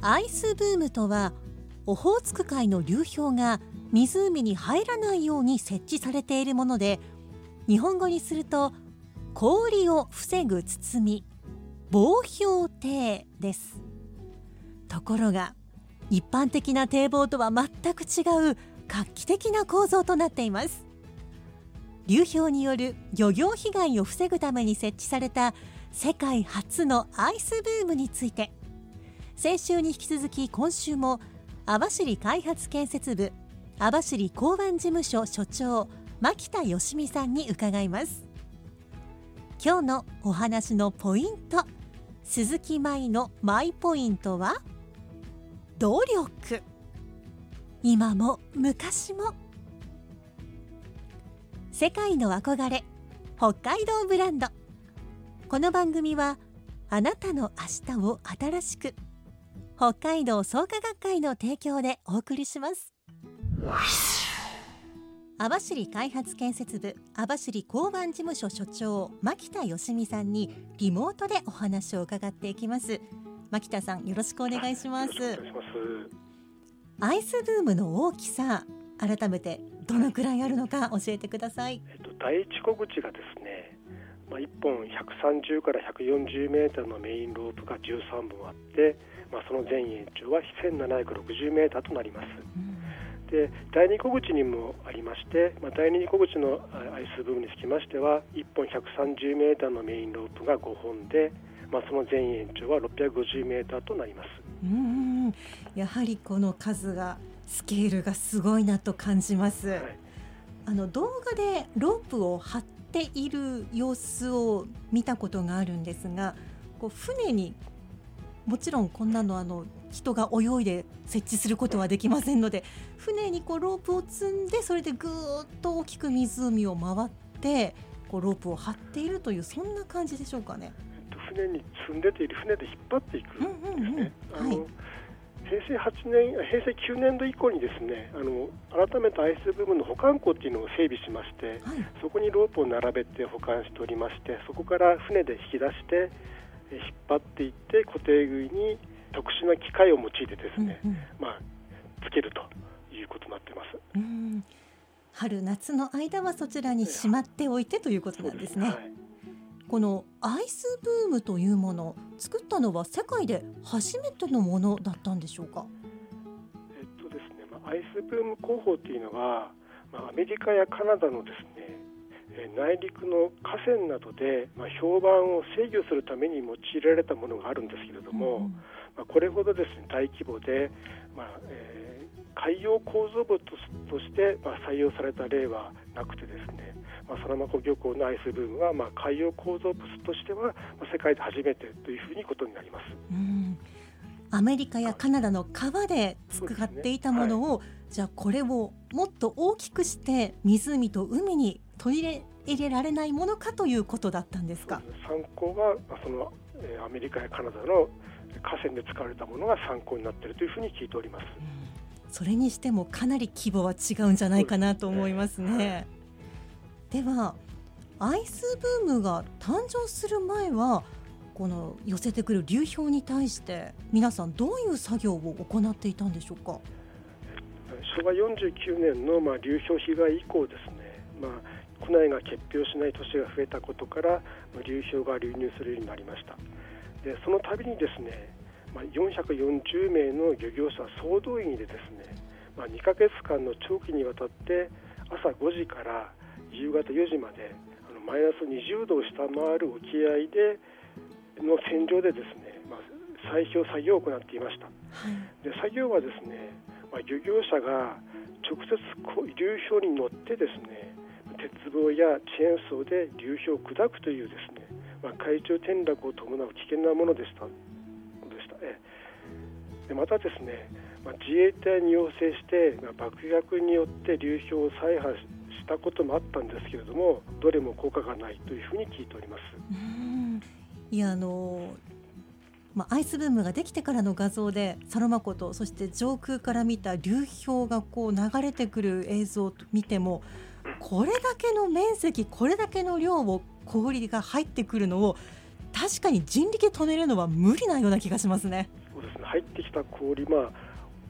アイスブームとはオホーツク海の流氷が湖に入らないように設置されているもので日本語にすると氷を防ぐ包み防氷堤です。ところが一般的な堤防とは全く違う画期的な構造となっています。流氷による漁業被害を防ぐために設置された世界初のアイスブームについて先週に引き続き今週も網走開発建設部網走港湾事務所所長牧田義美さんに伺います。今日のお話のポイント鈴木舞のマイポイントは努力。今も昔も。世界の憧れ北海道ブランド。この番組はあなたの明日を新しく北海道創価学会の提供でお送りします。網走開発建設部網走港湾事務所所長牧田義美さんにリモートでお話を伺っていきます。牧田さんよろしくお願いします。よろしくお願いします。アイスブームの大きさ改めてどのくらいあるのか教えてください。えっと、第一小口がですね、まあ、1本130から140メーターのメインロープが13本あって、まあ、その全延長は1760メーターとなります。で第二小口にもありまして、まあ、第二小口のあアイスブームにつきましては1本130メーターのメインロープが5本で、まあ、その全延長は650メーターとなります。うんやはりこの数がスケールがすごいなと感じます、はいあの動画でロープを張っている様子を見たことがあるんですがこう船にもちろんこんなのあの人が泳いで設置することはできませんので船にこうロープを積んでそれでぐーっと大きく湖を回ってこうロープを張っているというそんな感じでしょうかね。えっと船に積んでている船で引っ張っていくんですね。うんうんうんあのはい平成8年平成9年度以降にですねあの改めてアイスブームの保管庫っていうのを整備しましてはい。そこにロープを並べて保管しておりましてそこから船で引き出してえ引っ張っていって固定具に特殊な機械を用いてですね、うんうん。まあ、つけるということになってます。うん。春夏の間はそちらにしまっておいてということなんですね。はいこのアイスブームというもの作ったのは世界で初めてのものだったんでしょうか？えっとですね、まあ、アイスブーム工法っていうのは、まあ、アメリカやカナダのですねえー内陸の河川などで、まあ、評判を制御するために用いられたものがあるんですけれども、うんまあ、これほどですね大規模で、まあえー海洋構造物ととして、まあ、採用された例はなくてですね、まあ、サラマ湖漁港のアイスブームは、まあ、海洋構造物としては、まあ、世界で初めてというふうにことになります。うんアメリカやカナダの川で使っていたものを、じゃあこれをもっと大きくして湖と海に取り入れられないものかということだったんですか？参考がまあその、えーアメリカやカナダの河川で使われたものが参考になっているというふうに聞いております。それにしてもかなり規模は違うんじゃないかなと思いますね。ではアイスブームが誕生する前はこの寄せてくる流氷に対して皆さんどういう作業を行っていたんでしょうか？昭和49年のまあ流氷被害以降ですね、まあ、国内が結氷しない年が増えたことからまあ流氷が流入するようになりましたでその度にですね、まあ、440名の漁業者総動員でですね、まあ、2ヶ月間の長期にわたって朝5時から夕方4時まであのマイナス20度を下回る沖合での戦場でですね、まあ、砕氷作業を行っていました。で作業はですね、まあ、漁業者が直接流氷に乗ってですね鉄棒やチェーンソーで流氷を砕くというですね、まあ、海中転落を伴う危険なものでしたでした、えでまたですね、まあ、自衛隊に要請して、まあ、爆薬によって流氷を再破したこともあったんですけれどもどれも効果がないというふうに聞いております。いやあのまあ、アイスブームができてからの画像でサロマ湖とそして上空から見た流氷がこう流れてくる映像を見てもこれだけの面積これだけの量を氷が入ってくるのを確かに人力で止めるのは無理なような気がしますね。そうですね入ってきた氷、まあ、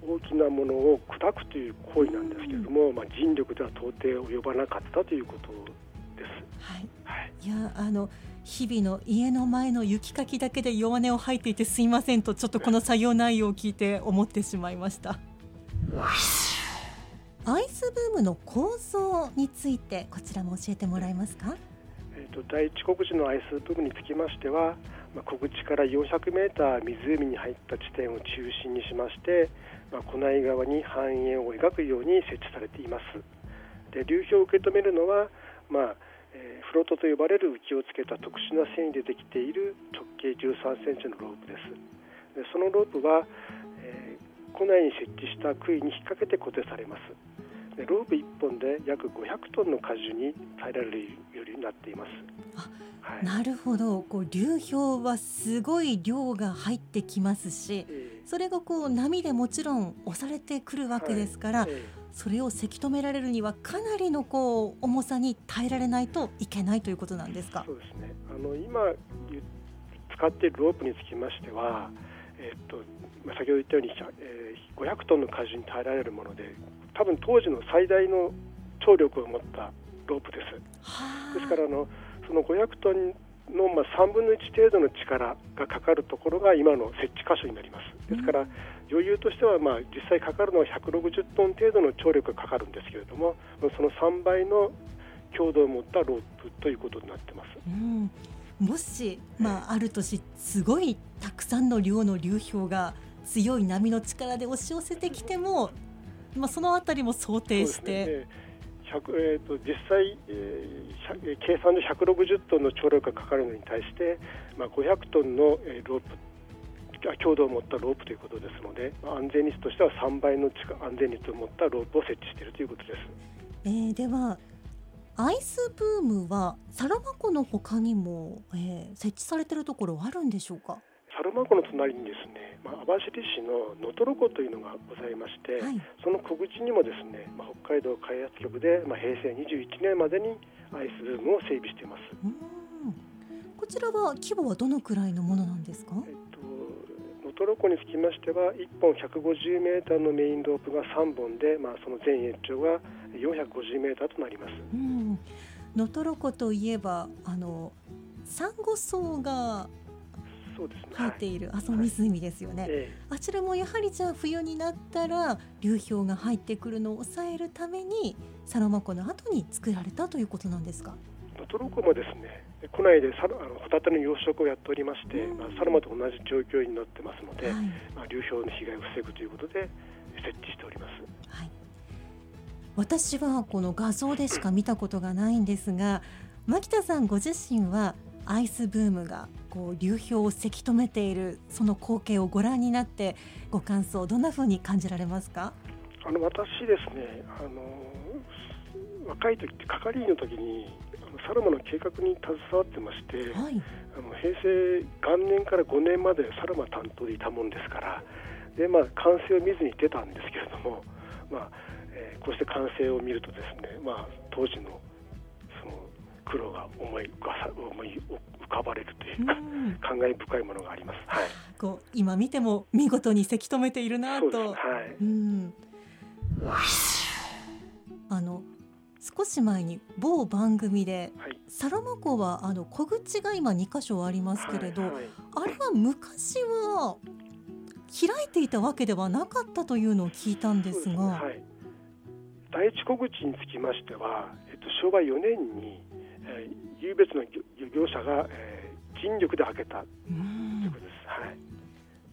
大きなものを砕くという行為なんですけれども、うん、まあ、人力では到底及ばなかったということです。はい、はい、いやあの日々の家の前の雪かきだけで弱音を吐いていてすいませんとちょっとこの作業内容を聞いて思ってしまいました。アイスブームの構造についてこちらも教えてもらえますか？ーと、第一国地のアイスブームにつきましては、まあ、小口から400メーター湖に入った地点を中心にしまして、まあ、湖内側に半円を描くように設置されています。で流氷を受け止めるのは、まあえー、フロートと呼ばれる浮きをつけた特殊な繊維でできている直径13センチのロープです。でそのロープは、えー、湖内に設置した杭に引っ掛けて固定されます。ロープ1本で約500トンの荷重に耐えられるようになっています。はい、なるほど。こう流氷はすごい量が入ってきますし、えー、それがこう波でもちろん押されてくるわけですから、はい。えー、それをせき止められるにはかなりのこう重さに耐えられないといけないということなんですか？そうですね。あの今使っているロープにつきましては、えー、っと先ほど言ったように、えー、500トンの荷重に耐えられるもので多分当時の最大の張力を持ったロープです。ですからあのその500トンのまあ3分の1程度の力がかかるところが今の設置箇所になります。ですから、余裕としてはまあ実際かかるのは160トン程度の張力がかかるんですけれども、その3倍の強度を持ったロープということになってます。うんもし、まあ、ある年すごいたくさんの量の流氷が強い波の力で押し寄せてきてもまあ、そのあたりも想定して。えーと、実際、えー、計算で160トンの張力がかかるのに対して、まあ、500トンの、えー、ロープ強度を持ったロープということですので、まあ、安全率としては3倍の安全率を持ったロープを設置しているということです。えー、ではアイスブームはサラマ湖の他にも、えー、設置されているところあるんでしょうか？サルマ湖の隣にですね、まあ、網走市の能取湖というのがございまして、はい、その小口にもですね、まあ、北海道開発局で、まあ、平成21年までにアイスブームを整備しています。こちらは規模はどのくらいのものなんですか、えっと、能取湖につきましては1本150メーターのメインロープが3本で、まあ、その全延長が450メーターとなります。能取湖といえばあのサンゴ礁が入っている、あその湖ですよね、はい。えあちらもやはりじゃあ冬になったら流氷が入ってくるのを抑えるためにサロマ湖の後に作られたということなんですか？能取湖もですね湖内でサあのホタテの養殖をやっておりまして、うん、まあ、サロマと同じ状況になってますので、はい、まあ、流氷の被害を防ぐということで設置しております。はい、私はこの画像でしか見たことがないんですが牧田さんご自身はアイスブームがこう流氷をせき止めているその光景をご覧になってご感想どんなふうに感じられますか？あの私ですねあの若い時って係員の時にあのサルマの計画に携わってまして、はい、あの平成元年から5年までサルマ担当でいたもんですからで、まあ、完成を見ずに出たんですけれども、まあえー、こうして完成を見るとですね、まあ、当時のその苦労が思い思い浮かばれるというか、う感慨深いものがあります。はい、こう今見ても見事にせき止めているなと。はい、うん。あの少し前に某番組で、はい、サラマ湖はあの小口が今2箇所ありますけれど、はい。はい、あれは昔は開いていたわけではなかったというのを聞いたんですが、ね。はい、第一小口につきましては、えっと、昭和4年に、えー、有別の業者が、えー、尽力で開けたということです。はい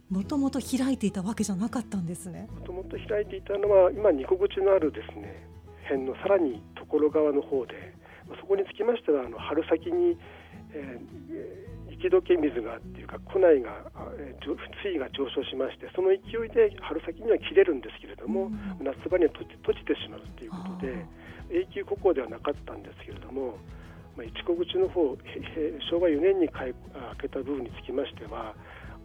もともと開いていたわけじゃなかったんですね。もともと開いていたのは今二個口のあるですね辺のさらに所側の方でそこにつきましてはあの春先に、えー、雪解け水がっていうか庫内が、えー、水位が上昇しましてその勢いで春先には切れるんですけれども、うん、夏場には閉じ閉じてしまうということで永久枯耕ではなかったんですけれども、まあ、一小口の方昭和4年に開けた部分につきましては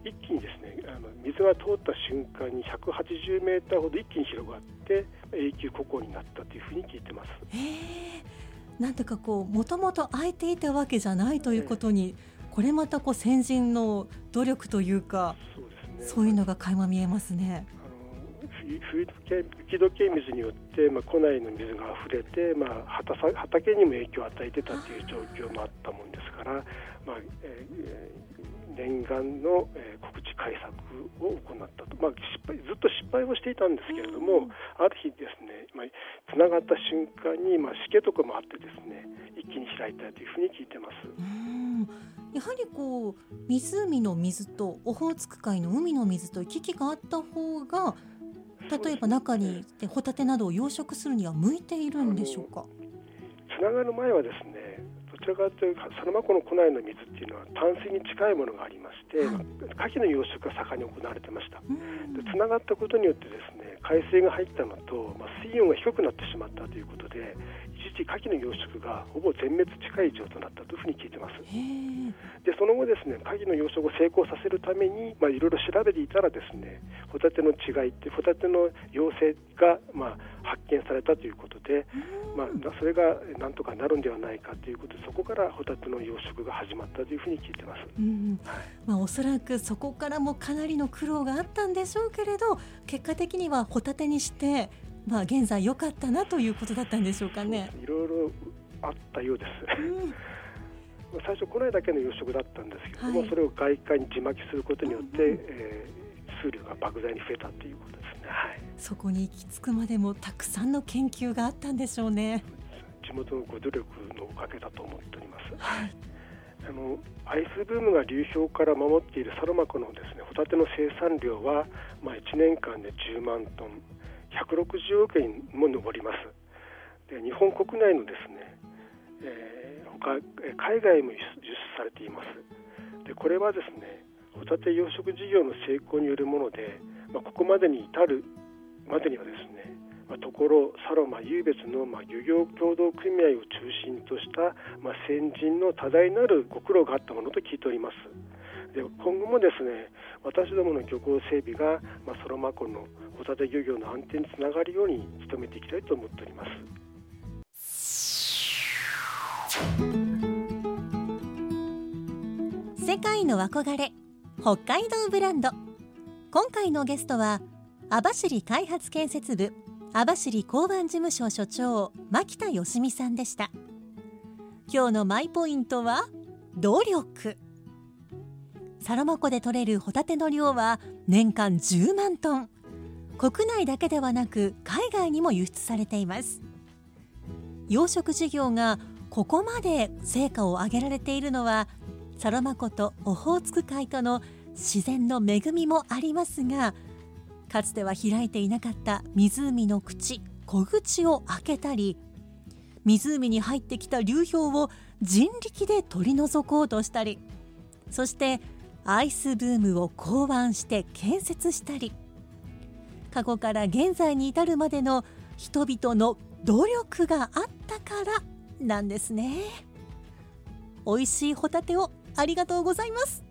一気にですねあの水が通った瞬間に180メーターほど一気に広がって永久枯耕になったというふうに聞いてます。なんてかこうもともと空いていたわけじゃないということに、これまたこう先人の努力というかそうね、いうのが垣間見えますね。吹き解け水によって、まあ、湖内の水が溢れて、まあ、畑畑にも影響を与えてたという状況もあったもんですから、まあえー、念願の、えー、告知開削を行ったと、まあ、失敗ずっと失敗をしていたんですけれども、ある日ですね、まあ、つながった瞬間に、まあ、しけとかもあってですね一気に開いたというふうに聞いてます。やはりこう湖の水とオホーツク海の海の水と行き来があった方が例えば中にホタテなどを養殖するには向いているんでしょうか？つながる前はですねどちらかというとサルマ湖の湖内の水っていうのは淡水に近いものがありまして、はい、牡蠣の養殖が盛んに行われてました。でつながったことによってですね海水が入ったのと、まあ、水温が低くなってしまったということで一時牡蠣の養殖がほぼ全滅近い状となったというふうに聞いてます。でその後ですね牡蠣の養殖を成功させるためにまあいろいろ調べていたらですねホタテの違いってホタテの陽性がまあ発見されたということで、まあ、それがなんとかなるんではないかということでそこからホタテの養殖が始まったというふうに聞いてます、うんはい、まあ、おそらくそこからもかなりの苦労があったんでしょうけれど結果的にはホタテにしてまあ、現在良かったなということだったんでしょうかね。いろいろあったようです。うん。最初、このだけの養殖だったんですけども、はい、それを外貨に地巻きすることによって、うんうん、えー、数量が莫大に増えたということそこに行き着くまでもたくさんの研究があったんでしょうね。地元のご努力のおかげだと思っております。はい。あのアイスブームが流氷から守っているサロマ湖のですねホタテの生産量は、まあ、1年間で10万トン160億円も上ります。で日本国内のですね、えー、他海外も輸出されています。でこれはですねホタテ養殖事業の成功によるもので、まあ、ここまでに至るまでにはですね、まあ、ところサロマ湧別の、まあ、漁業協同組合を中心とした、まあ、先人の多大なるご苦労があったものと聞いております。で今後もですね私どもの漁港整備が、まあ、ソロマ湖のホタテ漁業の安定につながるように努めていきたいと思っております。世界の憧れ北海道ブランド。今回のゲストは網走開発建設部網走交番事務所所長牧田よしみさんでした。今日のマイポイントは努力。サロマ湖で取れるホタテの量は年間10万トン。国内だけではなく海外にも輸出されています。養殖事業がここまで成果を上げられているのはサロマ湖とオホーツク海との自然の恵みもありますがかつては開いていなかった湖の口小口を開けたり湖に入ってきた流氷を人力で取り除こうとしたりそしてアイスブームを考案して建設したり過去から現在に至るまでの人々の努力があったからなんですね。美味しいホタテをありがとうございます。